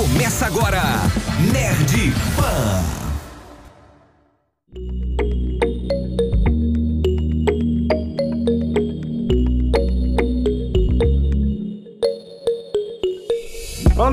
Começa agora, Nerd Pan.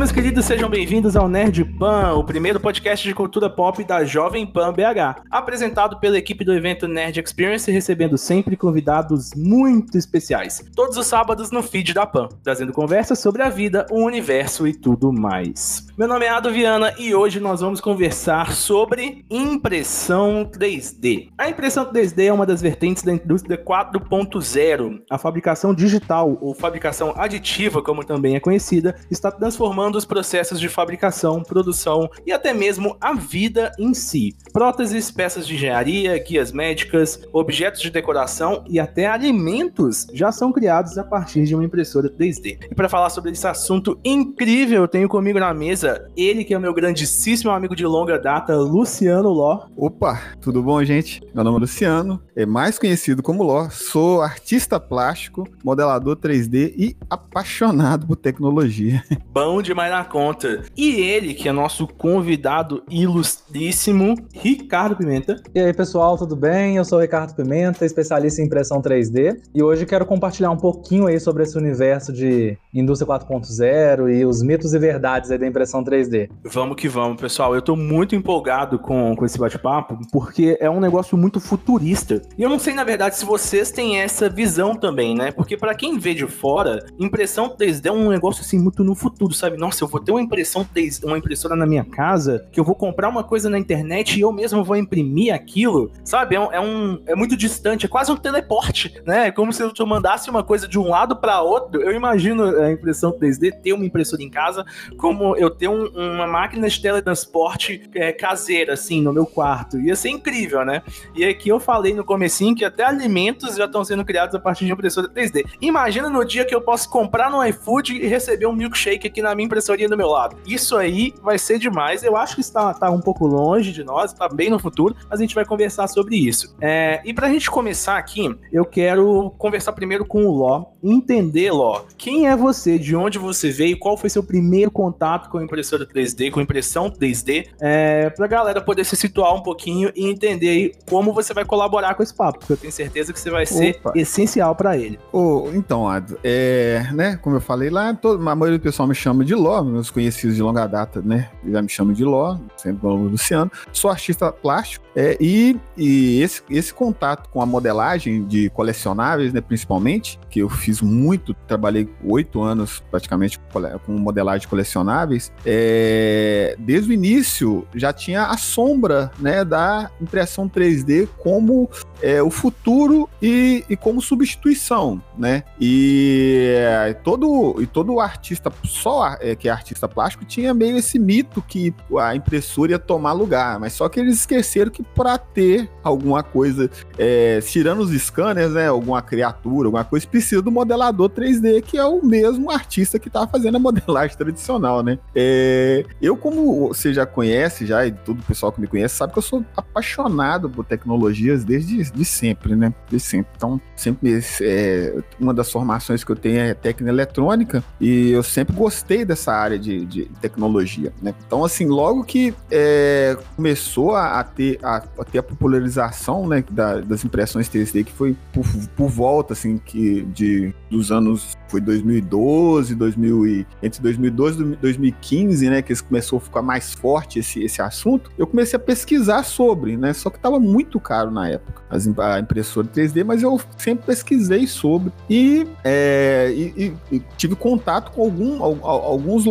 Meus queridos, sejam bem-vindos ao Nerd Pan, o primeiro podcast de cultura pop da Jovem Pan BH, apresentado pela equipe do evento Nerd Experience, recebendo sempre convidados muito especiais, todos os sábados no feed da Pan, trazendo conversas sobre a vida, o universo e tudo mais. Meu nome é Ado Viana e hoje nós vamos conversar sobre impressão 3D. A impressão 3D é uma das vertentes da indústria 4.0. A fabricação digital, ou fabricação aditiva, como também é conhecida, está transformando transformando os processos de fabricação, produção e até mesmo a vida em si. Próteses, peças de engenharia, guias médicas, objetos de decoração e até alimentos já são criados a partir de uma impressora 3D. E para falar sobre esse assunto incrível, eu tenho comigo na mesa ele que é o meu grandíssimo amigo de longa data, Luciano Ló. Opa, tudo bom, gente? Meu nome é Luciano, é mais conhecido como Ló. Sou artista plástico, modelador 3D e apaixonado por tecnologia. Bom demais na conta. E ele, que é nosso convidado ilustríssimo, Ricardo Pimenta. E aí, pessoal, tudo bem? Eu sou o Ricardo Pimenta, especialista em impressão 3D, e hoje quero compartilhar um pouquinho aí sobre esse universo de indústria 4.0 e os mitos e verdades aí da impressão 3D. Vamos que vamos, pessoal. Eu tô muito empolgado com, com esse bate-papo, porque é um negócio muito futurista. E eu não sei, na verdade, se vocês têm essa visão também, né? Porque para quem vê de fora, impressão 3D é um negócio assim muito no futuro, sabe? Nossa, eu vou ter uma impressão uma impressora na minha casa, que eu vou comprar uma coisa na internet e eu mesmo vou imprimir aquilo, sabe? É um, é, um, é muito distante, é quase um teleporte, né? É como se eu mandasse uma coisa de um lado para outro. Eu imagino a impressão 3D ter uma impressora em casa, como eu ter um, uma máquina de teletransporte é, caseira, assim, no meu quarto. Ia ser incrível, né? E aqui eu falei no comecinho que até alimentos já estão sendo criados a partir de impressora 3D. Imagina no dia que eu posso comprar no iFood e receber um milkshake aqui na minha impressorinha do meu lado. Isso aí vai ser demais. Eu acho que está, tá um pouco longe de nós, está bem no futuro, mas a gente vai conversar sobre isso. É, e pra gente começar aqui, eu quero conversar primeiro com o Ló, entender, Ló, quem é você, de onde você veio, qual foi seu primeiro contato com impressora 3D, com impressão 3D, é, pra galera poder se situar um pouquinho e entender aí como você vai colaborar com esse papo, porque eu tenho certeza que você vai ser Opa. essencial para ele. Oh, então, Ado, é, né, como eu falei lá, todo, a maioria do pessoal me chama de Ló, meus conhecidos de longa data, né? Já me chamam de Ló, sempre o Luciano. Sou artista plástico é, e, e esse, esse contato com a modelagem de colecionáveis, né, principalmente, que eu fiz muito, trabalhei oito anos praticamente com modelagem de colecionáveis, é, desde o início já tinha a sombra né, da impressão 3D como é, o futuro e, e, como substituição, né? E é, todo, e todo artista, só é, que é artista plástico, tinha meio esse mito que a impressora ia tomar lugar, mas só que eles esqueceram que para ter alguma coisa, é, tirando os scanners, né, alguma criatura, alguma coisa, precisa do modelador 3D, que é o mesmo artista que estava fazendo a modelagem tradicional, né? É, eu, como você já conhece, já, e todo o pessoal que me conhece, sabe que eu sou apaixonado por tecnologias desde de sempre, né? De sempre. Então, sempre é, uma das formações que eu tenho é técnica eletrônica e eu sempre gostei dessa área de, de tecnologia, né? Então, assim, logo que é, começou a, a, ter, a, a, ter a popularização né, da, das impressões 3D, que foi por, por volta, assim, que de, dos anos foi 2012, 2000 e, entre 2012 e 2015, né, que começou a ficar mais forte esse, esse assunto, eu comecei a pesquisar sobre, né, só que estava muito caro na época, as, a impressora 3D, mas eu sempre pesquisei sobre e, é, e, e tive contato com algum, alguns,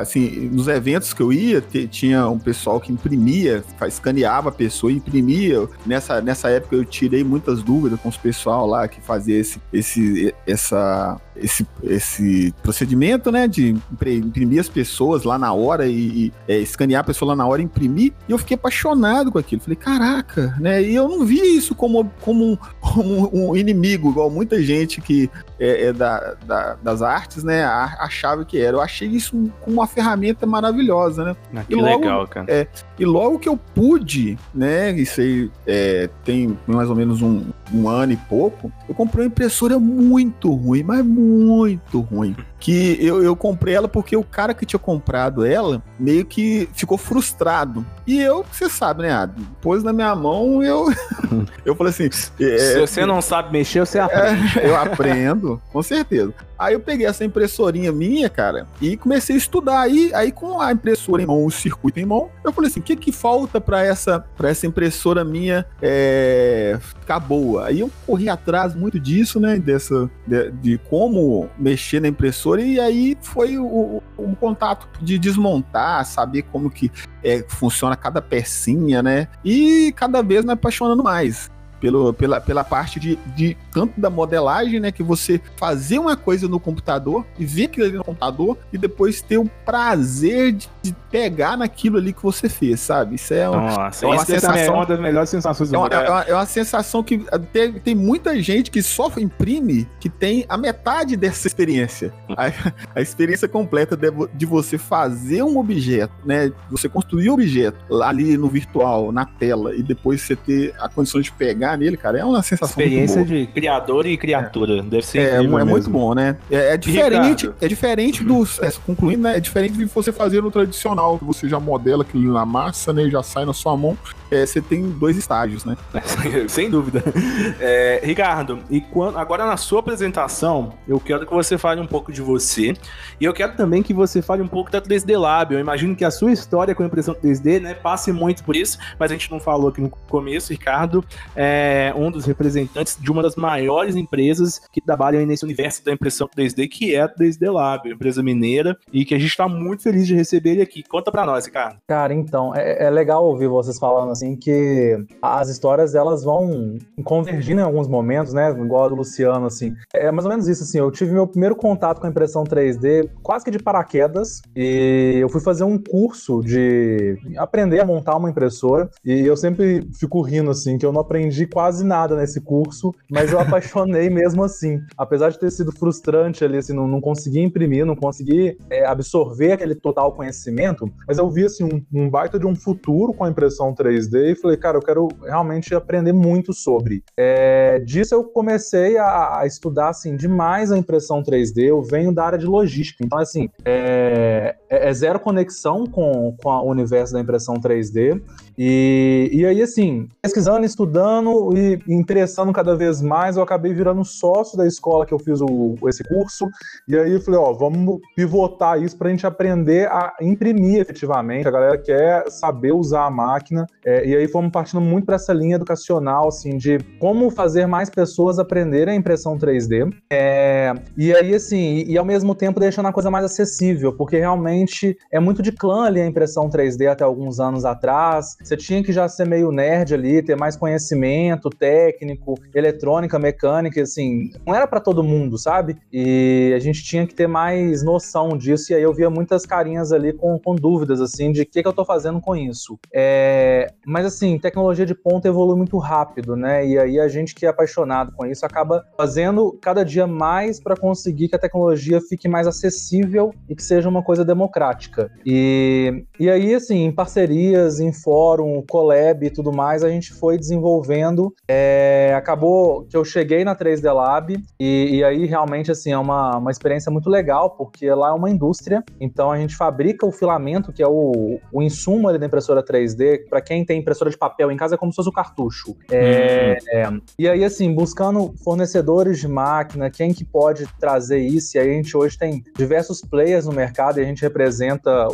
assim, nos eventos que eu ia, tinha um pessoal que imprimia, escaneava a pessoa e imprimia, nessa, nessa época eu tirei muitas dúvidas com os pessoal lá que fazia esse, esse, essa, esse esse, esse procedimento, né, de imprimir as pessoas lá na hora e, e é, escanear a pessoa lá na hora e imprimir, e eu fiquei apaixonado com aquilo. Falei, caraca, né, e eu não vi isso como, como, um, como um inimigo, igual muita gente que é, é da, da, das artes, né, achava que era. Eu achei isso como uma ferramenta maravilhosa, né? Ah, que logo, legal, cara. É, e logo que eu pude, né, isso aí é, tem mais ou menos um, um ano e pouco, eu comprei uma impressora muito ruim, mas muito ruim. Que eu, eu comprei ela porque o cara que tinha comprado ela meio que ficou frustrado. E eu, você sabe, né, pôs na minha mão eu eu falei assim. É, Se você não sabe mexer, você aprende. É, eu aprendo, com certeza. Aí eu peguei essa impressorinha minha, cara, e comecei a estudar. Aí, aí com a impressora em mão, o circuito em mão, eu falei assim: o que que falta para essa, essa impressora minha é, ficar boa? Aí eu corri atrás muito disso, né? Dessa, de, de como mexer na impressora, e aí foi o, o, contato de desmontar, saber como que é, funciona cada pecinha, né? E cada vez me apaixonando mais pelo, pela, pela parte de, de tanto da modelagem, né? Que você fazer uma coisa no computador e ver aquilo ali no computador e depois ter o prazer de, de pegar naquilo ali que você fez, sabe? Isso é, uma, Nossa, é uma sensação. É uma das melhores sensações é uma, é, uma, é uma sensação que tem, tem muita gente que só imprime que tem a metade dessa experiência. a, a experiência completa de, de, você fazer um objeto, né? Você construir um objeto ali no virtual, na tela, e depois você ter a condição de pegar nele, cara, é uma sensação Experiência de criador e criatura. É. Deve ser É, é muito bom, né? É, é diferente, é diferente dos. É, concluindo, né? É diferente de você fazer no tradicional, que você já modela aquilo na massa, né? Já sai na sua mão. É, você tem dois estágios, né? Sem dúvida. É, Ricardo, e quando, agora na sua apresentação, eu quero que você fale um pouco de você. E eu quero também que você fale um pouco da 3D Lab. Eu imagino que a sua história com a impressão 3D, né, passe muito por isso, mas a gente não falou aqui no começo, Ricardo. É, é um dos representantes de uma das maiores empresas que trabalham nesse universo da impressão 3D, que é a 3D Lab, empresa mineira, e que a gente está muito feliz de receber ele aqui. Conta para nós, cara. Cara, então, é, é, legal ouvir vocês falando assim que as histórias elas vão convergindo em alguns momentos, né? Igual a do Luciano, assim. É mais ou menos isso, assim. Eu tive meu primeiro contato com a impressão 3D quase que de paraquedas, e eu fui fazer um curso de aprender a montar uma impressora, e eu sempre fico rindo, assim, que eu não aprendi quase nada nesse curso, mas eu apaixonei mesmo assim. Apesar de ter sido frustrante ali, assim, não, não consegui imprimir, não consegui é, absorver aquele total conhecimento, mas eu vi, assim, um, um, baita de um futuro com a impressão 3D e falei, cara, eu quero realmente aprender muito sobre. É, disso eu comecei a, a, estudar, assim, demais a impressão 3D, eu venho da área de logística, então, assim, é, é, é zero conexão com, com o universo da impressão 3D, e, e aí, assim, pesquisando, estudando e interessando cada vez mais, eu acabei virando sócio da escola que eu fiz o, esse curso. E aí eu falei, ó, vamos pivotar isso para a gente aprender a imprimir efetivamente. A galera quer saber usar a máquina. É, e aí fomos partindo muito para essa linha educacional, assim, de como fazer mais pessoas aprenderem a impressão 3D. É, e aí, assim, e, e ao mesmo tempo deixando a coisa mais acessível, porque realmente é muito de clã ali a impressão 3D até alguns anos atrás. Você tinha que já ser meio nerd ali, ter mais conhecimento técnico, eletrônica, mecânica, assim, não era para todo mundo, sabe? E a gente tinha que ter mais noção disso, e aí eu via muitas carinhas ali com, com dúvidas, assim, de o que, que eu tô fazendo com isso. É... Mas, assim, tecnologia de ponta evolui muito rápido, né? E aí a gente que é apaixonado com isso acaba fazendo cada dia mais para conseguir que a tecnologia fique mais acessível e que seja uma coisa democrática. E, e aí, assim, em parcerias, em fórum, collab e tudo mais, a gente foi desenvolvendo. É, acabou que eu cheguei na 3D Lab e, e, aí realmente assim é uma, uma experiência muito legal, porque lá é uma indústria, então a gente fabrica o filamento, que é o, o insumo ali da impressora 3D. Para quem tem impressora de papel em casa, é como se fosse o cartucho. É, hum. é, e aí, assim, buscando fornecedores de máquina, quem que pode trazer isso, e aí a gente hoje tem diversos players no mercado e a gente representa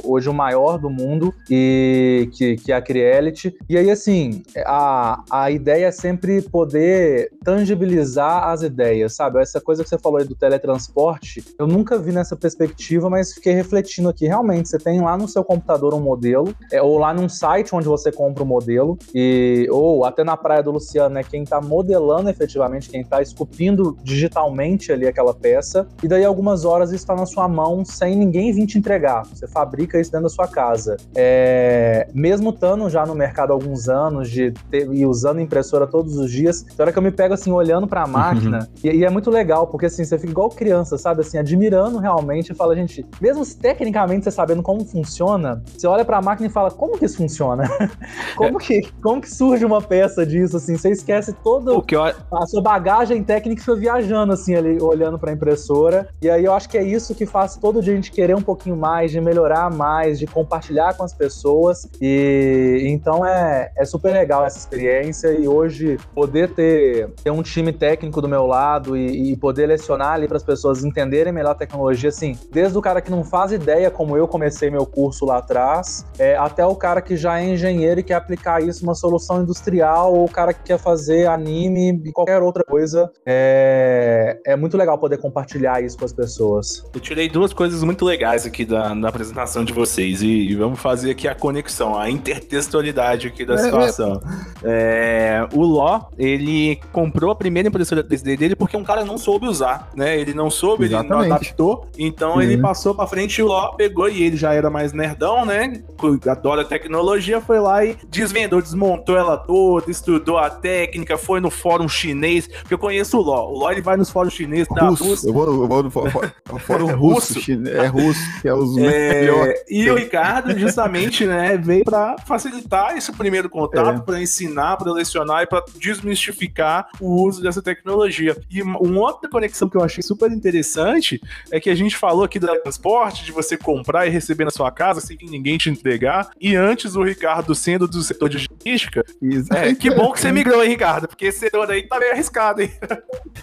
hoje o maior do mundo, e que, que é a Creality. E aí, assim, a, a ideia é sempre poder tangibilizar as ideias, sabe? Essa coisa que você falou aí do teletransporte, eu nunca vi nessa perspectiva, mas fiquei refletindo aqui. Realmente, você tem lá no seu computador um modelo, é, ou lá num site onde você compra o um modelo, e, ou até na praia do Luciano, né? Quem tá modelando efetivamente, quem tá esculpindo digitalmente ali aquela peça, e daí algumas horas está na sua mão sem ninguém vir te entregar. Fabricar. Você fabrica isso dentro da sua casa. É, mesmo estando já no mercado há alguns anos de ter, e usando impressora todos os dias, tem hora que eu me pego assim, olhando para a máquina, uhum. e, e, é muito legal, porque assim, você fica igual criança, sabe? Assim, admirando realmente e fala, gente, mesmo tecnicamente você sabendo como funciona, você olha para a máquina e fala, como que isso funciona? como, que, como que surge uma peça disso, assim? Você esquece todo eu... a sua bagagem técnica e fica viajando, assim, ali, olhando para a impressora. E aí eu acho que é isso que faz todo dia a gente querer um pouquinho mais, de melhorar mais, de compartilhar com as pessoas. E então é, é super legal essa experiência e hoje poder ter, ter um time técnico do meu lado e, e poder lecionar ali para as pessoas entenderem melhor a tecnologia, assim, desde o cara que não faz ideia como eu comecei meu curso lá atrás, é, até o cara que já é engenheiro e quer aplicar isso numa solução industrial, ou o cara que quer fazer anime e qualquer outra coisa. É, é muito legal poder compartilhar isso com as pessoas. Eu tirei duas coisas muito legais aqui da, da apresentação de vocês e, e, vamos fazer aqui a conexão, a intertextualidade aqui da é, situação. É, o Ló, ele comprou a primeira impressora 3D dele porque um cara não soube usar, né? Ele não soube, Exatamente. ele não adaptou, então uhum. ele passou pra frente e o Ló pegou e ele já era mais nerdão, né? Adora tecnologia, foi lá e desvendou, desmontou ela toda, estudou a técnica, foi no fórum chinês, porque eu conheço o Ló. O Ló ele vai nos fóruns chineses da Rússia. Eu vou, eu vou no fórum, russo, é russo, que é os é, E o Ricardo, justamente, né, veio para facilitar esse primeiro contato, é. para ensinar, para lecionar e para desmistificar o uso dessa tecnologia. E uma outra conexão que eu achei super interessante é que a gente falou aqui do transporte, de você comprar e receber na sua casa sem ninguém te entregar. E antes o Ricardo sendo do setor de logística, é, que bom que você migrou, hein, Ricardo? Porque esse setor aí tá meio arriscado, hein?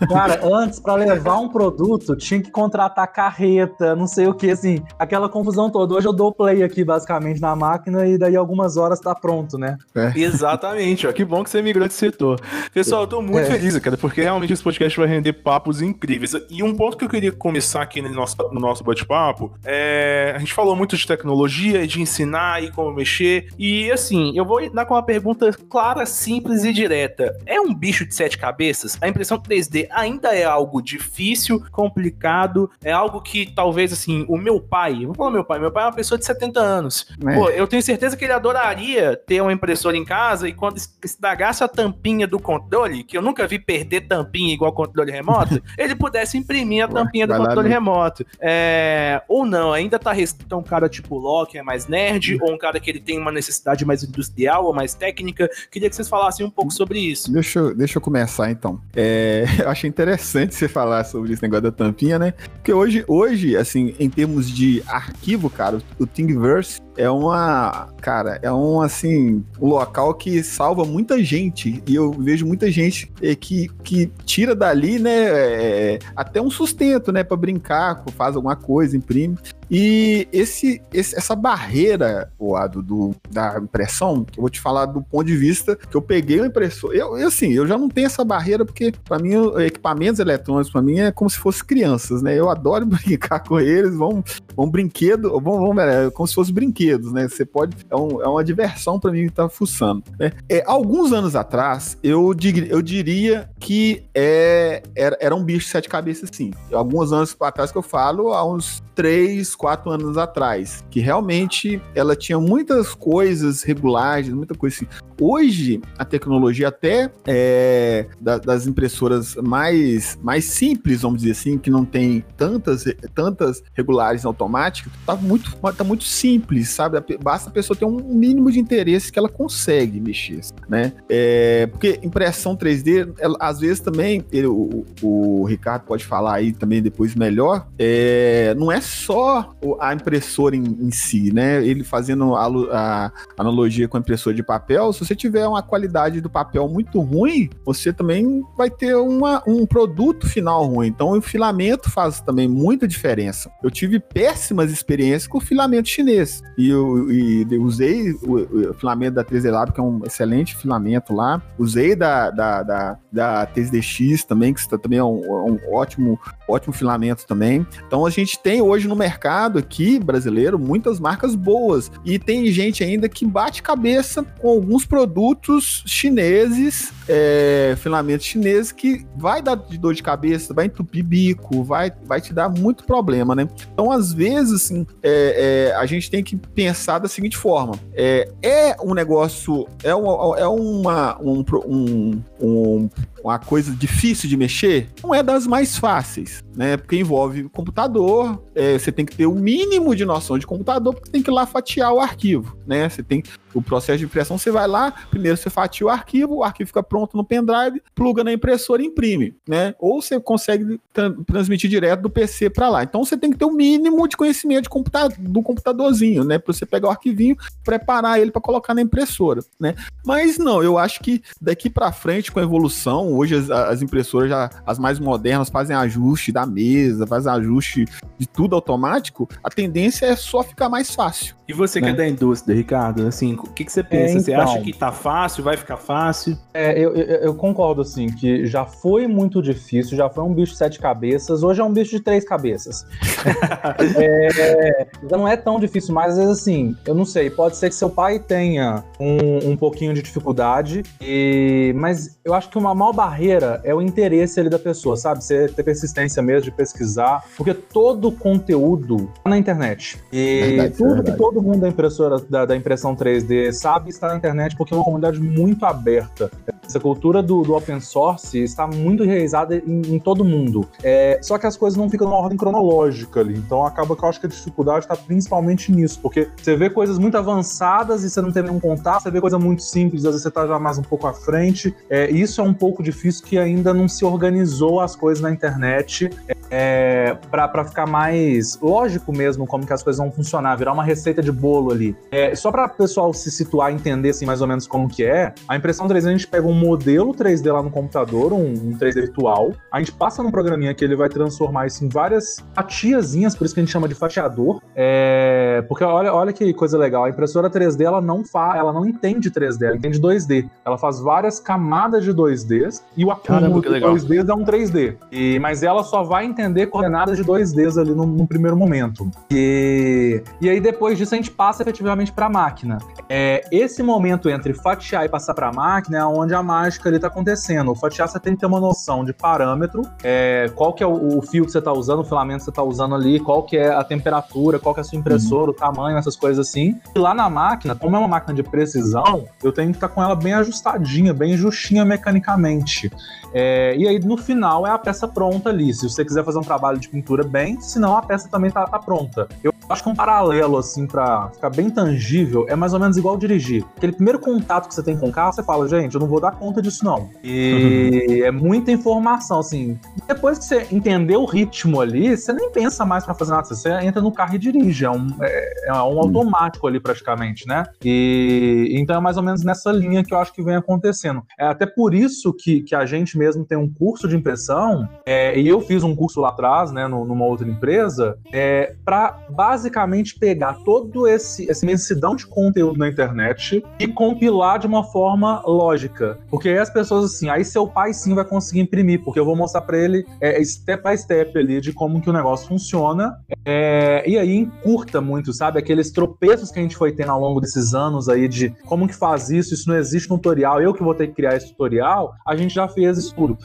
Cara, antes, para levar um produto, tinha que contratar carreta, não sei o que, assim, aquela confusão toda. Hoje eu dou play aqui, basicamente, na máquina e daí algumas horas tá pronto, né? É. Exatamente, ó. Que bom que você migrou de setor. Pessoal, eu tô muito é. feliz, cara, porque realmente esse podcast vai render papos incríveis. E um ponto que eu queria começar aqui no nosso, no nosso bate-papo é. A gente falou muito de tecnologia, de ensinar e como mexer. E assim, eu vou dar com uma pergunta clara, simples e direta. É um bicho de sete cabeças? A impressão 3D ainda é algo difícil, complicado, é algo que talvez assim, o meu pai, falar meu pai, meu pai é uma pessoa de 70 anos. É. Pô, eu tenho certeza que ele adoraria ter uma impressora em casa e quando estragasse a tampinha do controle, que eu nunca vi perder tampinha igual controle remoto, ele pudesse imprimir a tampinha do controle remoto. É, ou não, ainda tá restrito a um cara tipo Ló, que é mais nerd, ou um cara que ele tem uma necessidade mais industrial ou mais técnica. Queria que vocês falassem um pouco sobre isso. Deixa eu, deixa eu começar então. É, eu achei interessante você falar sobre esse negócio da tampinha, né? Porque hoje, hoje, assim, em termos de arquivo, cara, o Thingiverse é uma, cara, é um assim, um local que salva muita gente e eu vejo muita gente é, que, que tira dali, né, é, até um sustento, né, para brincar, faz alguma coisa, imprime. E esse, esse, essa barreira, Oado, do, da impressão, eu vou te falar do ponto de vista que eu peguei o impressor. Eu, eu assim, eu já não tenho essa barreira, porque para mim, equipamentos eletrônicos, para mim, é como se fossem crianças, né? Eu adoro brincar com eles, vão, vão brinquedo, vão, vão é, como se fossem brinquedos, né? Você pode. É, um, é uma diversão para mim estar tá fuçando. Né? É, alguns anos atrás, eu, dir, eu diria que é, era, era um bicho de sete cabeças, sim. Alguns anos atrás que eu falo, há uns três, quatro anos atrás, que realmente ela tinha muitas coisas regulares, muita coisa assim. Hoje, a tecnologia até é, da, das impressoras mais, mais simples, vamos dizer assim, que não tem tantas, tantas regulares automáticas, tá muito, tá muito simples, sabe? Basta a pessoa ter um mínimo de interesse que ela consegue mexer, né? É, porque impressão 3D, ela, às vezes também, ele, o, o, Ricardo pode falar aí também depois melhor, é, não é só a impressora em, em si, né? Ele fazendo a, a, analogia com a impressora de papel, se você tiver uma qualidade do papel muito ruim, você também vai ter uma, um produto final ruim. Então o filamento faz também muita diferença. Eu tive péssimas experiências com o filamento chinês. E eu e usei o, o, filamento da 3D Lab, que é um excelente filamento lá. Usei da, da, da, da 3DX também, que também é um, é um ótimo, ótimo filamento também. Então a gente tem hoje no mercado mercado aqui brasileiro muitas marcas boas e tem gente ainda que bate cabeça com alguns produtos chineses, é, filamentos chineses que vai dar de dor de cabeça, vai entupir bico, vai, vai te dar muito problema, né? Então, às vezes, assim, é, é, a gente tem que pensar da seguinte forma: é, é um negócio, é, é uma, um, um, um uma coisa difícil de mexer, não é das mais fáceis, né? Porque envolve computador, é, você tem que ter o mínimo de noção de computador, porque tem que ir lá fatiar o arquivo, né? Você tem o processo de impressão, você vai lá, primeiro você fatia o arquivo, o arquivo fica pronto no pendrive, pluga na impressora e imprime, né? Ou você consegue transmitir direto do PC para lá. Então você tem que ter o mínimo de conhecimento de computador, do computadorzinho, né? Para você pegar o arquivinho, preparar ele para colocar na impressora, né? Mas não, eu acho que daqui para frente com a evolução, hoje as, as, impressoras já as mais modernas fazem ajuste da mesa, fazem ajuste de tudo automático, a tendência é só ficar mais fácil. E você né? que é da indústria, Ricardo, assim, o que, que você pensa? É, então, você acha que tá fácil, vai ficar fácil? É, eu, eu, eu, concordo, assim, que já foi muito difícil, já foi um bicho de sete cabeças, hoje é um bicho de três cabeças. é, já não é tão difícil mais, às vezes, assim, eu não sei, pode ser que seu pai tenha um, um pouquinho de dificuldade, e, mas eu acho que uma maior barreira é o interesse ali da pessoa, sabe? Você ter persistência mesmo de pesquisar, porque todo conteúdo tá na internet. E verdade, tudo verdade. que todo todo mundo da impressora da, da, impressão 3D sabe está na internet porque é uma comunidade muito aberta. Essa cultura do, do open source está muito enraizada em, em todo mundo. É, só que as coisas não ficam numa ordem cronológica ali. Então acaba que eu acho que a dificuldade está principalmente nisso, porque você vê coisas muito avançadas e você não tem nenhum contato, você vê coisa muito simples, às vezes você está já mais um pouco à frente. É, isso é um pouco difícil que ainda não se organizou as coisas na internet é, para ficar mais lógico mesmo como que as coisas vão funcionar, virar uma receita de bolo ali. É, só para pessoal se situar e entender assim, mais ou menos como que é, a impressão 3D a gente pega um modelo 3D lá no computador, um, um 3D virtual, a gente passa num programinha que ele vai transformar isso em várias fatiazinhas, por isso que a gente chama de fatiador. É, porque olha, olha que coisa legal, a impressora 3D ela não fa, ela não entende 3D, ela entende 2D. Ela faz várias camadas de 2Ds e o acúmulo de 2Ds é um 3D. E, mas ela só vai entender coordenadas de 2Ds ali no, no primeiro momento. E, e aí depois disso a gente passa efetivamente para a máquina. É, esse momento entre fatiar e passar para a máquina é onde a mágica está acontecendo. O fatiar você tem que ter uma noção de parâmetro, é, qual que é o, o, fio que você está usando, o filamento que você está usando ali, qual que é a temperatura, qual que é a sua impressora, uhum. o tamanho, essas coisas assim. E lá na máquina, como é uma máquina de precisão, eu tenho que estar tá com ela bem ajustadinha, bem justinha mecanicamente. É, e aí, no final, é a peça pronta ali. Se você quiser fazer um trabalho de pintura bem, senão a peça também tá, tá pronta. Eu acho que um paralelo, assim, para ficar bem tangível, é mais ou menos igual dirigir. Aquele primeiro contato que você tem com o carro, você fala, gente, eu não vou dar conta disso, não. E uhum. é muita informação, assim. Depois que você entender o ritmo ali, você nem pensa mais para fazer nada. Você entra no carro e dirige. É um, é, é um uhum. automático ali, praticamente, né? E então é mais ou menos nessa linha que eu acho que vem acontecendo. É até por isso que, que a gente mesmo mesmo tem um curso de impressão, é, e eu fiz um curso lá atrás, né, numa outra empresa, é, para basicamente pegar todo esse essa imensidão de conteúdo na internet e compilar de uma forma lógica. Porque aí as pessoas assim, aí seu pai sim vai conseguir imprimir, porque eu vou mostrar para ele é, step by step ali de como que o negócio funciona. É, e aí encurta muito, sabe? Aqueles tropeços que a gente foi tendo ao longo desses anos aí de como que faz isso, isso não existe tutorial, eu que vou ter que criar esse tutorial, a gente já fez isso tudo.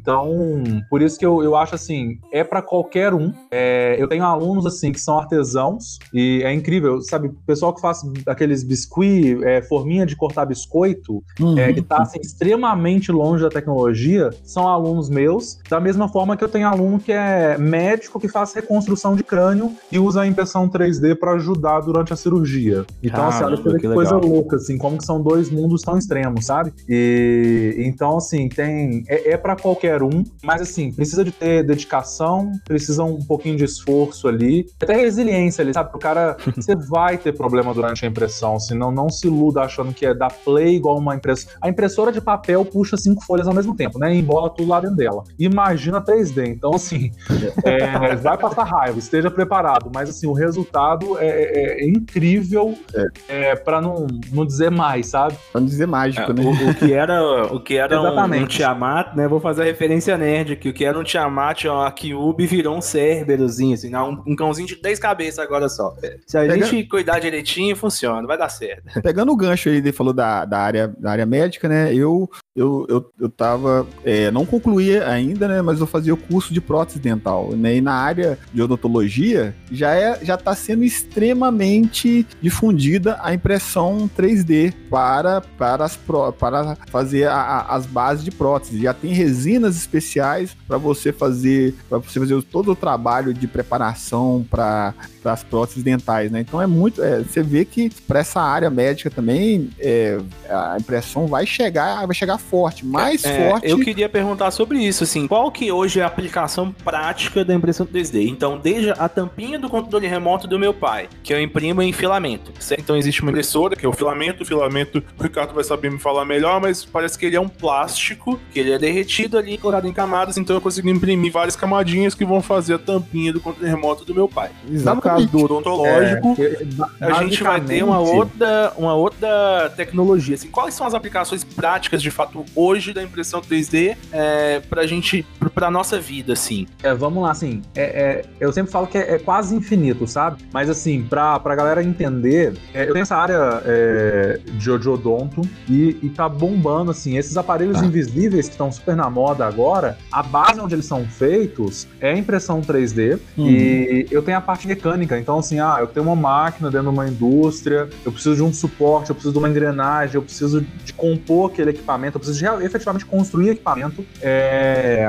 Então, por isso que eu, eu acho assim, é para qualquer um. É, eu tenho alunos assim que são artesãos e é incrível, sabe? O pessoal que faz aqueles biscuit, é, forminha de cortar biscoito, uhum. é, que tá assim, extremamente longe da tecnologia, são alunos meus. Da mesma forma que eu tenho aluno que é médico que faz reconstrução de crânio e usa a impressão 3D para ajudar durante a cirurgia. Então, assim, olha que, que coisa louca, assim, como que são dois mundos tão extremos, sabe? E então, assim, tem é, é para qualquer um, mas assim, precisa de ter dedicação, precisa um pouquinho de esforço ali, até resiliência ali, sabe? O cara, você vai ter problema durante a impressão, senão não se iluda achando que é dar play igual uma impressora. A impressora de papel puxa cinco folhas ao mesmo tempo, né? E embola tudo lá dentro dela. Imagina 3D. Então, assim, é, vai passar raiva, esteja preparado, mas assim, o resultado é, é, é incrível é. é para não, não dizer mais, sabe? Pra não dizer mágico, né? O, o, que era, o que era um, um Tiamat, né? Vou fazer a referência nerd aqui. O que era um Tiamat, uma Kyubi, virou um Cerberozinho, assim, não, um, um cãozinho de 10 cabeças agora só. Se a Pega- gente cuidar direitinho, funciona, vai dar certo. Pegando o gancho aí, ele falou da, da, área, da área médica, né? Eu, eu, eu, eu tava. é, não concluí ainda, né? Mas eu fazia o curso de prótese dental. Né, e na área de odontologia já, é, já tá sendo extremamente difundida a impressão 3D para, para, as, pró- para fazer a- a- as bases de prótese. Já tem resinas especiais para você fazer para você fazer todo o trabalho de preparação para as próteses dentais, né? Então é muito. é, você vê que para essa área médica também é, a impressão vai chegar, vai chegar forte, mais É, forte. Eu queria perguntar sobre isso, assim, qual que hoje é a aplicação prática da impressão 3D? Então, desde a tampinha do controle remoto do meu pai, que eu imprimo em filamento, certo? Então existe uma impressora, que é o filamento. O filamento, o Ricardo vai saber me falar melhor, mas parece que ele é um plástico. que ele é derretido ali, colocado em camadas, então eu consigo imprimir várias camadinhas que vão fazer a tampinha do controle remoto do meu pai. No caso do odontológico, É, ba- a gente vai ter uma outra, uma outra tecnologia. Assim, quais são as aplicações práticas, de fato, hoje da impressão 3D é, pra gente, pra nossa vida, assim? É, vamos lá, assim, é, é, eu sempre falo que é, é quase infinito, sabe? Mas assim, pra, pra galera entender, é, eu tenho essa área é, de, odonto e, e tá bombando, assim, esses aparelhos Tá. invisíveis que estão super na moda agora, a base onde eles são feitos é impressão 3D e eu tenho a parte mecânica, então assim, ah, eu tenho uma máquina dentro de uma indústria, eu preciso de um suporte, eu preciso de uma engrenagem, eu preciso de compor aquele equipamento, eu preciso efetivamente construir equipamento, é,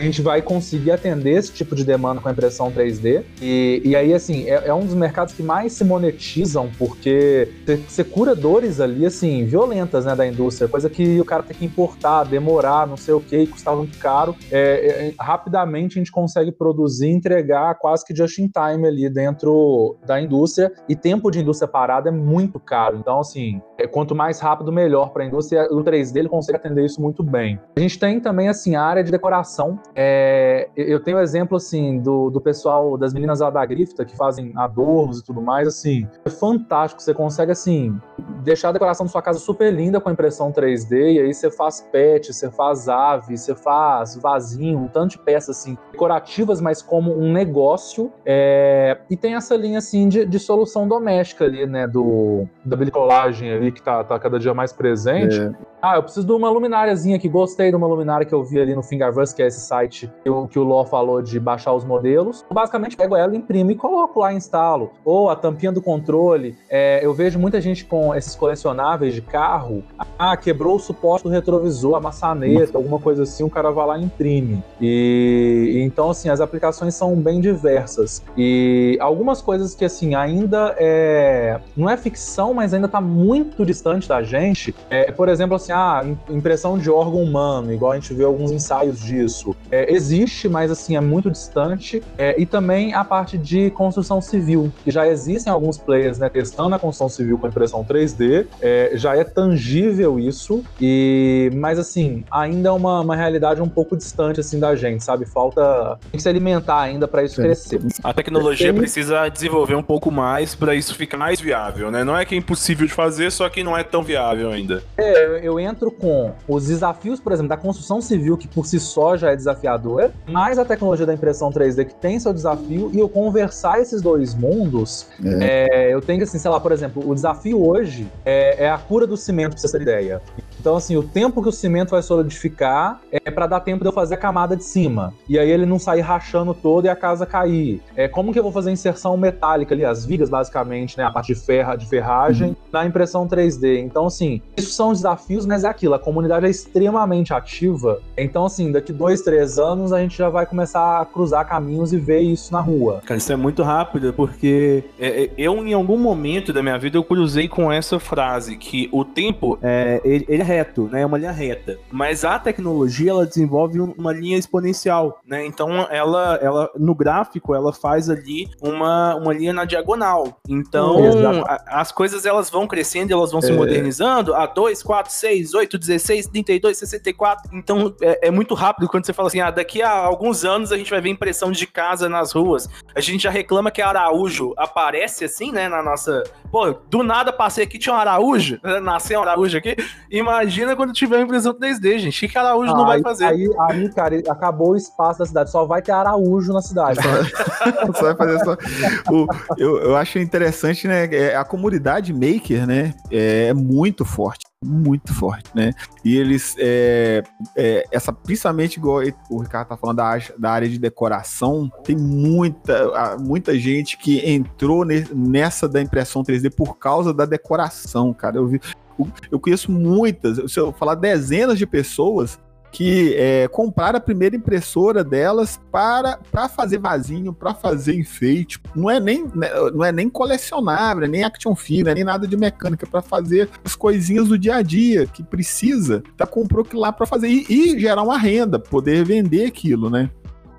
a gente vai conseguir atender esse tipo de demanda com a impressão 3D. E, e aí, assim, é, é um dos mercados que mais se monetizam, porque você- cura dores ali, assim, violentas, né, da indústria, coisa que o cara tem que importar, demorar, não sei o que, custava muito caro. É, é, rapidamente a gente consegue produzir entregar quase que just in time ali dentro da indústria. E tempo de indústria parada é muito caro. Então, assim, é, quanto mais rápido, melhor para a indústria. O 3D ele consegue atender isso muito bem. A gente tem também, assim, a área de decoração. É, eu tenho exemplo, assim, do, do pessoal, das meninas lá da Grifta, que fazem adornos e tudo mais, assim, é fantástico. Você consegue, assim, deixar a decoração da sua casa super linda com a impressão 3D, e aí você faz pet, você faz ave, você faz vasinho, um tanto de peças, assim, decorativas, mas como um negócio. É, e tem essa linha, assim, de, de solução doméstica ali, né, do, da bricolagem ali, que tá, tá cada dia mais presente. É, Ah, eu preciso de uma lumináriazinha aqui. Gostei de uma luminária que eu vi ali no Fingerverse, que é esse site que o, que o Ló falou de baixar os modelos. Eu basicamente pego ela, imprimo e coloco lá instalo. Ou a tampinha do controle. É, eu vejo muita gente com esses colecionáveis de carro. Ah, quebrou o suporte do retrovisor, a maçaneta, alguma coisa assim, o cara vai lá e imprime. E então, assim, as aplicações são bem diversas. E algumas coisas que, assim, ainda é. Não é ficção, mas ainda tá muito distante da gente. É, por exemplo, assim, ah, im- impressão de órgão humano, igual a gente vê alguns ensaios disso. É, existe, mas assim, é muito distante. É, e também a parte de construção civil, que já existem alguns players né, testando a construção civil com impressão 3D. É, já é tangível isso, e mas assim, ainda é uma, uma realidade um pouco distante assim da gente, sabe? Falta tem que se alimentar ainda para isso É. crescer. a tecnologia Tem- precisa desenvolver um pouco mais pra isso ficar mais viável, né? Não é que é impossível de fazer, só que não é tão viável ainda. É, eu, eu entro com os desafios, por exemplo, da construção civil, que por si só já é desafiadora, mais a tecnologia da impressão 3D, que tem seu desafio, e eu conversar esses dois mundos, é, eu tenho que, assim, sei lá, por exemplo, o desafio hoje é, é a cura do cimento, pra você ter ideia. Então, assim, o tempo que o cimento vai solidificar é para dar tempo de eu fazer a camada de cima. E aí ele não sair rachando todo e a casa cair. É, como que eu vou fazer a inserção metálica ali, as vigas, basicamente, né? A parte de, ferra, de ferragem, na impressão 3D. Então, assim, isso são desafios, mas é aquilo. A comunidade é extremamente ativa. Então, assim, daqui dois, três anos, a gente já vai começar a cruzar caminhos e ver isso na rua. Cara, isso é muito rápido, porque é, é, eu, em algum momento da minha vida, eu cruzei com essa frase, que o tempo, é, ele, ele é reto, né? É uma linha reta. Mas a tecnologia, ela desenvolve um- uma linha exponencial, né? Então, ela, ela no gráfico, ela faz ali uma, uma linha na diagonal. Então, a- as coisas, elas vão crescendo, elas vão se É. modernizando a 2, 4, 6, 6, 8, 16, 32, 64. Então é, é, muito rápido quando você fala assim: ah, daqui a alguns anos a gente vai ver impressão de casa nas ruas. A gente já reclama que Araújo aparece assim, né, na nossa. Pô, do nada passei aqui, tinha um Araújo, né, nasceu um Araújo aqui. Imagina quando tiver impressão 3D, gente. O que, Araújo ah, não vai aí, fazer? Aí, aí, cara, acabou o espaço da cidade, só vai ter Araújo na cidade. Só, só vai fazer só. O, eu, eu acho interessante, né? É, a comunidade maker, né? É muito forte muito forte, né? E eles, é, é, essa, principalmente igual o Ricardo tá falando da, da área de decoração, tem muita, muita gente que entrou ne, nessa da impressão 3D por causa da decoração, cara. Eu vi, eu conheço muitas, se eu falar dezenas de pessoas que é, compraram a primeira impressora delas para, para fazer vasinho, para fazer enfeite. Não é nem, né, não é nem colecionável, nem action figure, nem nada de mecânica, para fazer as coisinhas do dia a dia que precisa. Tá comprou aquilo lá para fazer e, e, gerar uma renda, poder vender aquilo, né?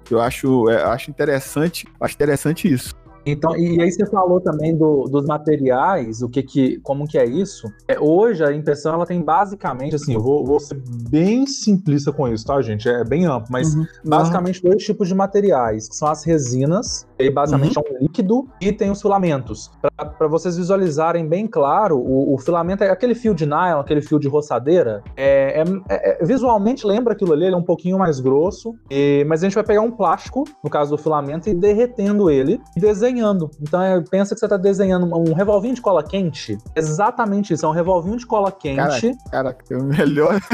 Eu acho, é, acho interessante, acho interessante isso. Então, e aí você falou também do, dos materiais, o que que, como que é isso? É, hoje a impressão ela tem basicamente, assim, eu vou, vou ser bem simplista com isso, tá, gente? É bem amplo, mas uhum. basicamente dois tipos de materiais, que são as resinas, e basicamente uhum. é um líquido, e tem os filamentos. Para vocês visualizarem bem claro, o, o, filamento é aquele fio de nylon, aquele fio de roçadeira, é, é, é, visualmente lembra aquilo ali, ele é um pouquinho mais grosso, e, mas a gente vai pegar um plástico, no caso do filamento, e derretendo ele, e desenhando desenhando. Então é, pensa que você está desenhando um revolvinho de cola quente. Exatamente isso, é um revolvinho de cola quente. Caraca, caraca o melhor.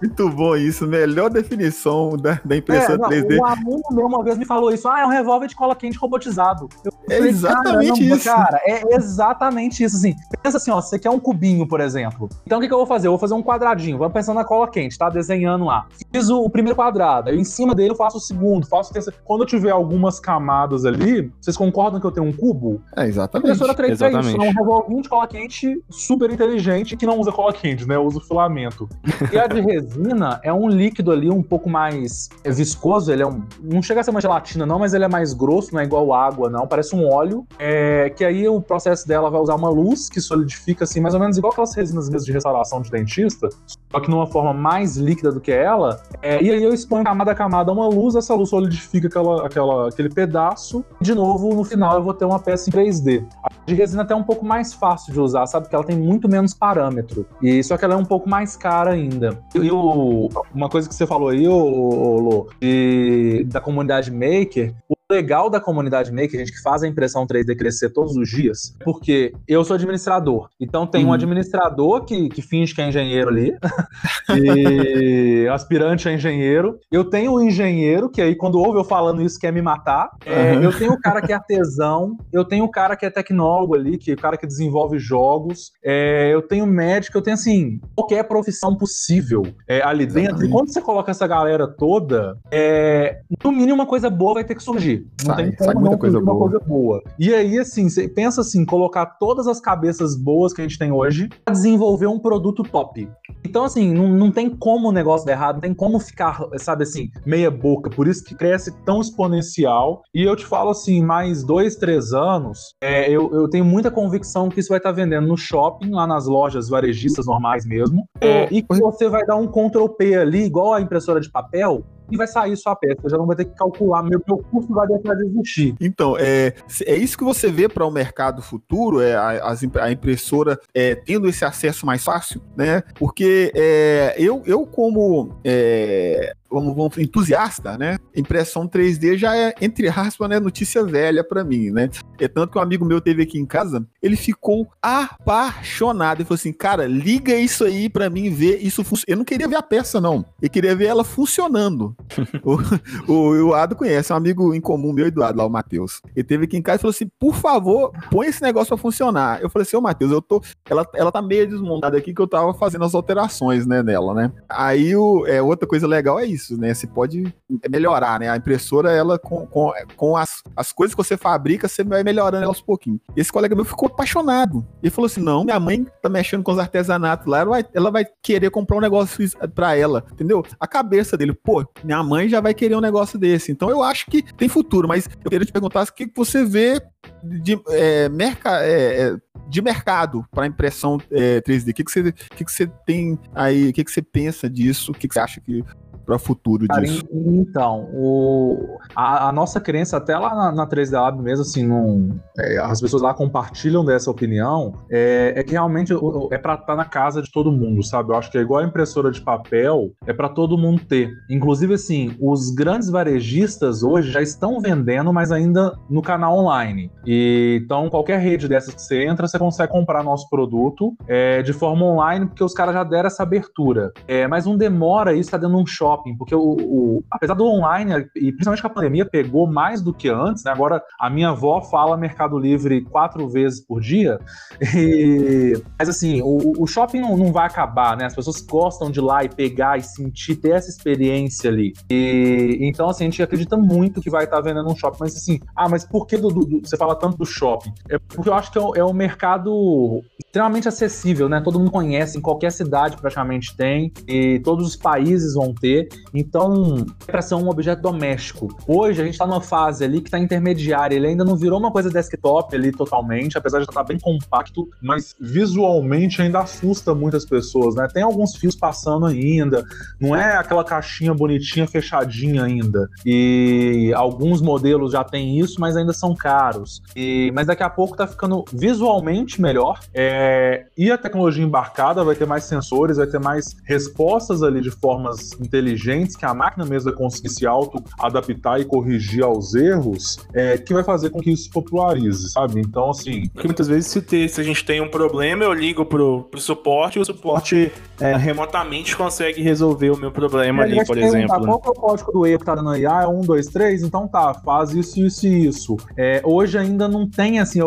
Muito bom isso, melhor definição da, da impressão é, não, 3D. Um aluno meu uma vez me falou isso, ah, é um revólver de cola quente robotizado. Eu é falei, exatamente isso. Cara, é exatamente isso, assim. Pensa assim, ó, você quer um cubinho, por exemplo. Então o que, que eu vou fazer? Eu vou fazer um quadradinho, vamos pensando na cola quente, tá? Desenhando lá. Fiz o, o primeiro quadrado, aí em cima dele eu faço o segundo, faço o terceiro. Quando eu tiver algumas camadas ali, vocês concordam que eu tenho um cubo? É, exatamente. A impressora 3D exatamente. é isso, é um revolvinho de cola quente super inteligente que não usa cola quente, né? Usa filamento. E a de resina é um líquido ali um pouco mais viscoso, ele é um. Não chega a ser uma gelatina, não, mas ele é mais grosso, não é igual água, não. Parece um óleo. É, que aí o processo dela vai usar uma luz que solidifica, assim, mais ou menos igual aquelas resinas mesmo de restauração de dentista, só que numa forma mais líquida do que ela. É, e aí eu exponho camada a camada uma luz, essa luz solidifica aquela, aquela, aquele pedaço. E de novo, no final, eu vou ter uma peça em 3D. De resina até um pouco mais fácil de usar, sabe? Porque ela tem muito menos parâmetro. E só que ela é um pouco mais cara ainda. E o, uma coisa que você falou aí, o, Lô, da comunidade maker, legal da comunidade maker, a gente que faz a impressão 3D crescer todos os dias, porque eu sou administrador. Então tem um uhum. administrador que, que finge que é engenheiro ali, e aspirante a engenheiro. Eu tenho um engenheiro, que aí quando ouve eu falando isso quer me matar. É, uhum. Eu tenho o cara que é artesão, eu tenho o cara que é tecnólogo ali, que é o cara que desenvolve jogos. É, eu tenho médico, eu tenho assim, qualquer profissão possível é, ali dentro. E quando você coloca essa galera toda, é, no mínimo uma coisa boa vai ter que surgir. Não sai, tem como sai muita não coisa boa. coisa boa. E aí, assim, você pensa assim, colocar todas as cabeças boas que a gente tem hoje pra desenvolver um produto top. Então, assim, não, não tem como o negócio dar errado, não tem como ficar, sabe assim, meia boca. Por isso que cresce tão exponencial. E eu te falo assim, mais dois, três anos, é, eu, eu tenho muita convicção que isso vai estar tá vendendo no shopping, lá nas lojas varejistas normais mesmo. É, e que você vai dar um Ctrl P ali, igual a impressora de papel, e vai sair sua peça. Eu já não vai ter que calcular, meu, meu custo vai deixar de existir. Então, é, é isso que você vê para o mercado futuro, é a, a impressora é, tendo esse acesso mais fácil, né? Porque é, eu, eu como é, vamos, vamos, entusiasta, né? Impressão 3D já é, entre aspas, né, notícia velha para mim, né? É tanto que um amigo meu teve aqui em casa, ele ficou apaixonado. Ele falou assim, cara, liga isso aí para mim ver isso funcionar. Eu não queria ver a peça, não. Eu queria ver ela funcionando. o, o, o Ado conhece, é um amigo em comum meu, Eduardo, lá, o Matheus. Ele teve aqui em casa e falou assim, por favor, põe esse negócio pra funcionar. Eu falei assim, ô Matheus, eu tô... Ela, ela tá meio desmontada aqui que eu tava fazendo as alterações, né, nela, né? Aí, o, é, outra coisa legal é isso isso, né? Você pode melhorar, né? A impressora, ela, com, com, com as, as coisas que você fabrica, você vai melhorando ela aos pouquinhos. Esse colega meu ficou apaixonado. Ele falou assim: não, minha mãe tá mexendo com os artesanatos lá, ela vai, ela vai querer comprar um negócio pra ela, entendeu? A cabeça dele, pô, minha mãe já vai querer um negócio desse. Então eu acho que tem futuro, mas eu queria te perguntar o que você vê de, é, é de mercado para impressão é, 3D. O que, que, você, que, que você tem aí? O que, que você pensa disso? O que, que você acha que para o futuro Cara, disso? Então, o, a, a, nossa crença, até lá na, na 3D Lab mesmo, assim, não, é, as pessoas lá compartilham dessa opinião, é, é que realmente é para estar tá na casa de todo mundo, sabe? Eu acho que é igual a impressora de papel, é para todo mundo ter. Inclusive, assim, os grandes varejistas hoje já estão vendendo, mas ainda no canal online. E, então, qualquer rede dessas que você entra, você consegue comprar nosso produto é, de forma online, porque os caras já deram essa abertura. É, mas não demora isso, tá dando um shopping shopping, porque o, o, apesar do online, e principalmente que a pandemia pegou mais do que antes, né? Agora a minha avó fala Mercado Livre quatro vezes por dia, e, mas assim, o, o shopping não, não, vai acabar, né? As pessoas gostam de ir lá e pegar e sentir, ter essa experiência ali. E, então, assim, a gente acredita muito que vai estar vendendo um shopping, mas assim, ah, mas por que do, do, você fala tanto do shopping? É porque eu acho que é, é um mercado extremamente acessível, né? Todo mundo conhece, em qualquer cidade praticamente tem, e todos os países vão ter. Então, é para ser um objeto doméstico. Hoje a gente está numa fase ali que está intermediária, ele ainda não virou uma coisa desktop ali totalmente, apesar de estar bem compacto, mas visualmente ainda assusta muitas pessoas, né? Tem alguns fios passando ainda, não é aquela caixinha bonitinha fechadinha ainda. E alguns modelos já têm isso, mas ainda são caros. E, mas daqui a pouco tá ficando visualmente melhor. É, e a tecnologia embarcada vai ter mais sensores, vai ter mais respostas ali de formas inteligentes inteligentes que a máquina mesmo vai conseguir se auto-adaptar e corrigir aos erros, é, que vai fazer com que isso se popularize, sabe? Então, assim. Porque muitas vezes, se, ter, se a gente tem um problema, eu ligo pro, pro suporte e o suporte é, remotamente consegue resolver o meu problema é, ali, por exemplo. Qual é o código do erro que tá dando aí? Ah, é um, dois, três? Então tá, faz isso, isso e isso. É, hoje ainda não tem, assim,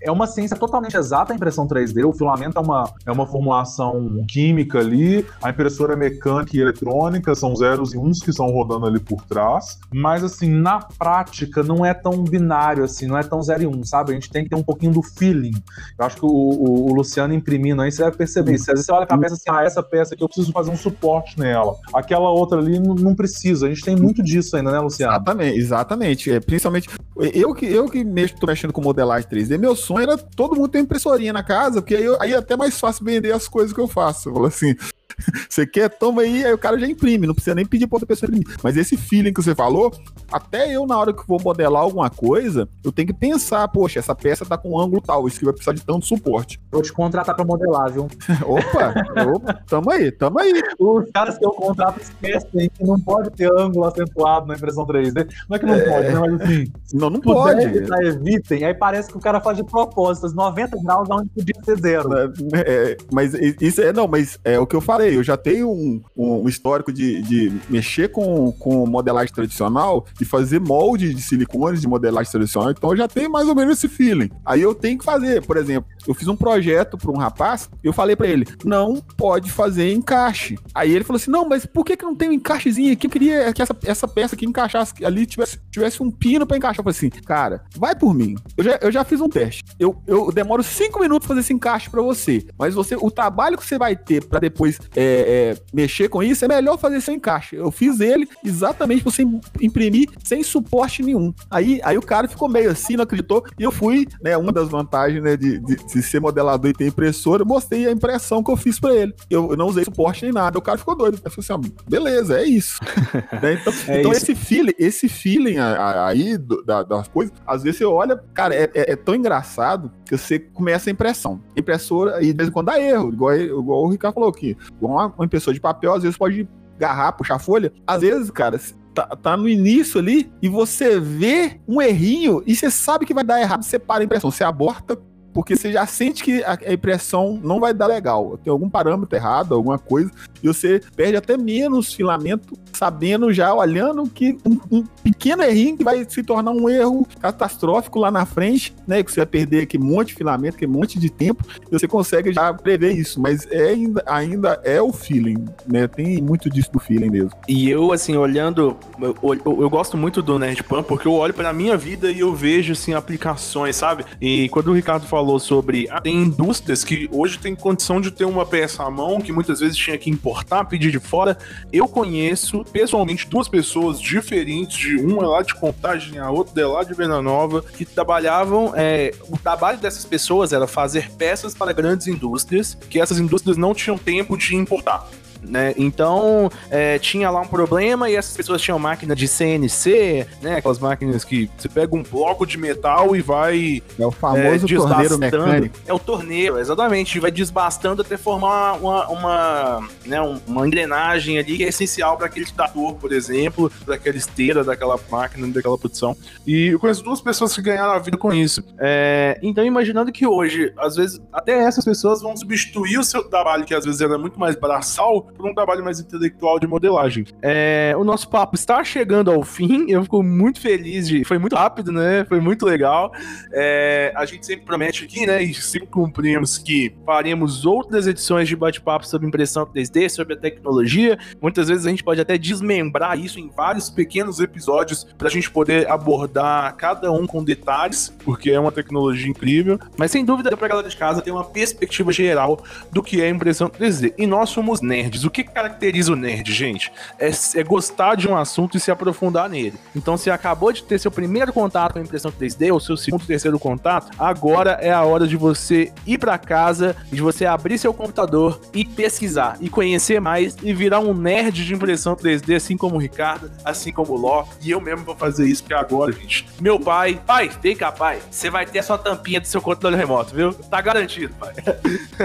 é uma ciência totalmente exata a impressão 3D. O filamento é uma, é uma formulação química ali, a impressora é mecânica e eletrônica, são zeros e uns que estão rodando ali por trás, mas assim, na prática não é tão binário assim, não é tão zero e um, sabe? A gente tem que ter um pouquinho do feeling. Eu acho que o, o, o Luciano imprimindo aí, você deve perceber. Às vezes você olha a peça assim, ah, essa peça aqui eu preciso fazer um suporte nela. Aquela outra ali não, não precisa. A gente tem muito disso ainda, né, Luciano? Exatamente, exatamente. É, principalmente, eu que, eu que mexo, tô mexendo com modelagem 3D, meu sonho era todo mundo ter impressorinha na casa, porque aí, eu, aí é até mais fácil vender as coisas que eu faço. Eu falo assim, você quer? Toma aí, aí o cara já imprime, não precisa nem pedir pra outra pessoa imprimir. Mas esse feeling que você falou, até eu, na hora que vou modelar alguma coisa, eu tenho que pensar, poxa, essa peça tá com um ângulo tal, isso que vai precisar de tanto suporte. Vou te contratar pra modelar, viu? opa, opa, tamo aí, tamo aí. Os caras que eu contrato esquecem que não pode ter ângulo acentuado na impressão 3D. Não é que não é... pode, né? Mas assim. Não, não pode. Evitar, evitem. Aí parece que o cara faz de propósito, 90 graus onde podia ser zero. É, é, mas isso é, não, mas é o que eu falei eu já tenho um, um histórico de, de mexer com, com modelagem tradicional e fazer molde de silicones de modelagem tradicional, então eu já tenho mais ou menos esse feeling. Aí eu tenho que fazer, por exemplo, eu fiz um projeto para um rapaz, eu falei para ele, não pode fazer encaixe. Aí ele falou assim, não, mas por que, que não tem um encaixezinho aqui? Eu queria que essa, essa peça aqui encaixasse, ali tivesse, tivesse um pino para encaixar. Eu falei assim, cara, vai por mim. Eu já, eu já fiz um teste. Eu, eu demoro cinco minutos pra fazer esse encaixe para você, mas você, o trabalho que você vai ter para depois é, é, mexer com isso, é melhor fazer sem encaixe. Eu fiz ele exatamente pra você imprimir sem suporte nenhum. Aí, aí o cara ficou meio assim, não acreditou. E eu fui, né? Uma das vantagens né, de, de, de ser modelador e ter impressora, eu mostrei a impressão que eu fiz pra ele. Eu, eu não usei suporte nem nada. O cara ficou doido. Eu falei assim: ah, beleza, é isso. né? Então, é então isso. esse feeling, esse feeling aí da, das coisas, às vezes você olha, cara, é, é, é, tão engraçado que você começa a impressão. Impressora, e de vez em quando dá erro, igual, igual o Ricardo falou aqui. Igual uma, uma impressora de papel, às vezes pode agarrar, puxar folha. Às vezes, cara, tá, tá, no início ali e você vê um errinho e você sabe que vai dar errado, você para a impressão, você aborta porque você já sente que a, impressão não vai dar legal. Tem algum parâmetro errado, alguma coisa, e você perde até menos filamento, sabendo já, olhando que um, um pequeno errinho que vai se tornar um erro catastrófico lá na frente, né? Que você vai perder aqui um monte de filamento, que um monte de tempo, e você consegue já prever isso, mas é ainda, ainda é o feeling, né? Tem muito disso do feeling mesmo. E eu, assim, olhando, eu, eu, eu gosto muito do Nerdpan, porque eu olho pra minha vida e eu vejo, assim, aplicações, sabe? E quando o Ricardo falou sobre, ah, tem indústrias que hoje tem condição de ter uma peça à mão, que muitas vezes tinha que importar, pedir de fora, eu conheço, pessoalmente, duas pessoas diferentes, de uma lá de Contagem, a outra de lá de Venda Nova, que trabalhavam, é, o trabalho dessas pessoas era fazer peças para grandes indústrias, que essas indústrias não tinham tempo de importar né? Então, é, tinha lá um problema e essas pessoas tinham máquina de CNC, né? Aquelas máquinas que você pega um bloco de metal e vai. É o famoso é, torneiro mecânico. É o torneiro, exatamente. Vai desbastando até formar uma, uma, né, uma engrenagem ali que é essencial para aquele trator, por exemplo, para aquela esteira daquela máquina, daquela produção. E eu conheço duas pessoas que ganharam a vida com isso. É, então, imaginando que hoje, às vezes, até essas pessoas vão substituir o seu trabalho, que às vezes era muito mais braçal, por um trabalho mais intelectual de modelagem. É, o nosso papo está chegando ao fim, eu fico muito feliz de. Foi muito rápido, né? Foi muito legal. É, a gente sempre promete aqui, né? E sempre cumprimos que faremos outras edições de bate-papo sobre impressão 3D, sobre a tecnologia. Muitas vezes a gente pode até desmembrar isso em vários pequenos episódios para a gente poder abordar cada um com detalhes, porque é uma tecnologia incrível. Mas sem dúvida, para a galera de casa ter uma perspectiva geral do que é impressão 3D. E nós somos nerds nerds. O que caracteriza o nerd, gente? É, é, gostar de um assunto e se aprofundar nele. Então, se acabou de ter seu primeiro contato com a impressão 3D, ou seu segundo, terceiro contato, agora é a hora de você ir para casa, de você abrir seu computador e pesquisar, e conhecer mais, e virar um nerd de impressão 3D, assim como o Ricardo, assim como o Ló. E eu mesmo vou fazer isso, porque agora, gente, meu pai, pai, vem cá, pai, você vai ter a sua tampinha do seu controle remoto, viu? Tá garantido, pai.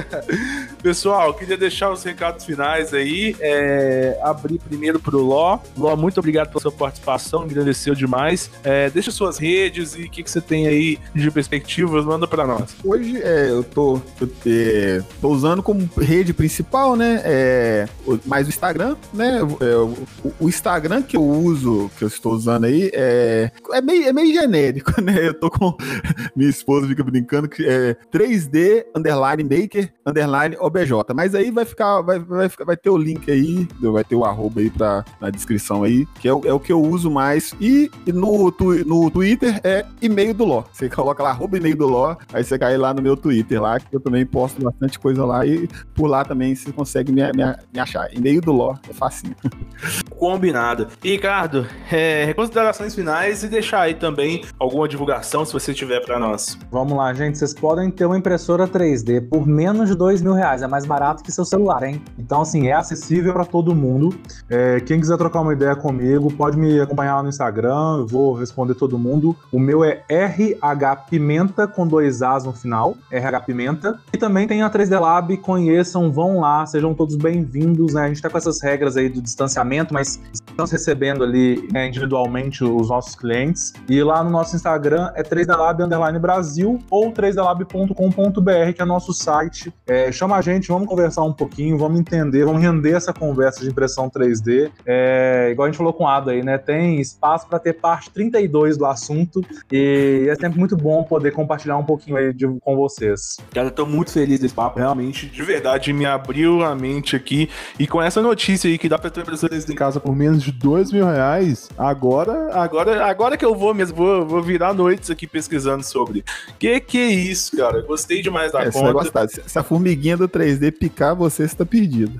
Pessoal, queria deixar os recados finais aí. É, abrir primeiro pro Ló. Ló, muito obrigado pela sua participação, agradeceu demais. É, deixa suas redes e o que, que você tem aí de perspectivas, manda para nós. Hoje é, eu tô, eu, é, tô usando como rede principal, né? É, mais o Instagram, né? É, o, o, Instagram que eu uso, que eu estou usando aí, é, é, meio, é meio genérico, né? Eu tô com. Minha esposa fica brincando que é 3D underline maker underline OBJ. Mas aí vai ficar, vai, vai, ficar, vai ter o link aí, vai ter o arroba aí pra, na descrição aí, que é, o, é o que eu uso mais. E, e no, tu, no Twitter é e-mail do Ló. Você coloca lá, arroba e-mail do Ló, aí você cai lá no meu Twitter lá, que eu também posto bastante coisa lá. E por lá também você consegue me, me, me achar. E-mail do Ló, é facinho. Combinado. Ricardo, é, considerações finais e deixar aí também alguma divulgação, se você tiver para nós. Vamos lá, gente. Vocês podem ter uma impressora 3D por menos de dois mil reais. É mais barato que seu celular, hein? Então, assim, é acessível para todo mundo. É, quem quiser trocar uma ideia comigo, pode me acompanhar lá no Instagram, eu vou responder todo mundo. O meu é RH Pimenta com dois As no final, RH Pimenta. E também tem a 3D Lab, conheçam, vão lá, sejam todos bem-vindos, né? A gente tá com essas regras aí do distanciamento, mas estamos recebendo ali né, individualmente os nossos clientes. E lá no nosso Instagram é 3D Lab Underline Brasil ou 3dlab.com.br, que é nosso site. É, chama a gente, vamos conversar um pouquinho, vamos entender, vamos render essa conversa de impressão 3D. É, igual a gente falou com o Ado aí, né? Tem espaço para ter parte 32 do assunto e é sempre muito bom poder compartilhar um pouquinho aí de, com vocês. Cara, eu tô muito feliz desse papo, realmente, de verdade, me abriu a mente aqui. E com essa notícia aí que dá pra ter impressão 3D em casa por menos de 2 mil reais, agora, agora, agora que eu vou mesmo, vou, vou virar noites aqui pesquisando sobre. Que que é isso, cara? Gostei demais da é, conta. Se a formiguinha do 3D picar você, você tá perdido.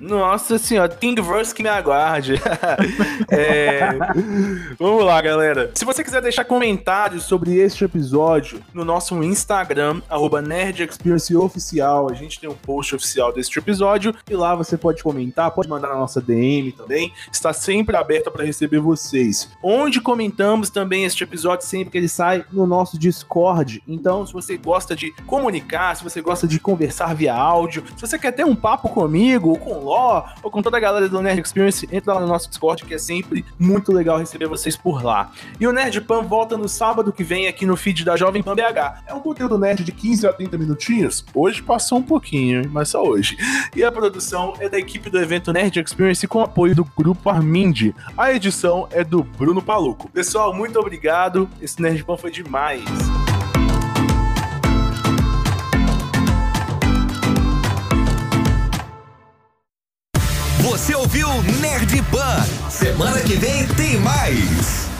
Nossa senhora, Thingiverse que me aguarde. é... Vamos lá, galera. Se você quiser deixar comentários sobre este episódio no nosso Instagram, arroba Oficial, a gente tem um post oficial deste episódio e lá você pode comentar, pode mandar na nossa DM também. Está sempre sempre aberta para receber vocês. Onde comentamos também este episódio sempre que ele sai no nosso Discord. Então, se você gosta de comunicar, se você gosta de conversar via áudio, se você quer ter um papo comigo, ou com o Ló, ou com toda a galera do Nerd Experience, entra lá no nosso Discord, que é sempre muito legal receber vocês por lá. E o Nerd Pan volta no sábado que vem aqui no feed da Jovem Pan BH. É um conteúdo nerd de 15 a 30 minutinhos. Hoje passou um pouquinho, mas só hoje. E a produção é da equipe do evento Nerd Experience com apoio do Grupo Armindi. A edição é do Bruno Paluco. Pessoal, muito obrigado. Esse Nerd Pan foi demais. Você ouviu Nerd Pan. Semana que vem tem mais.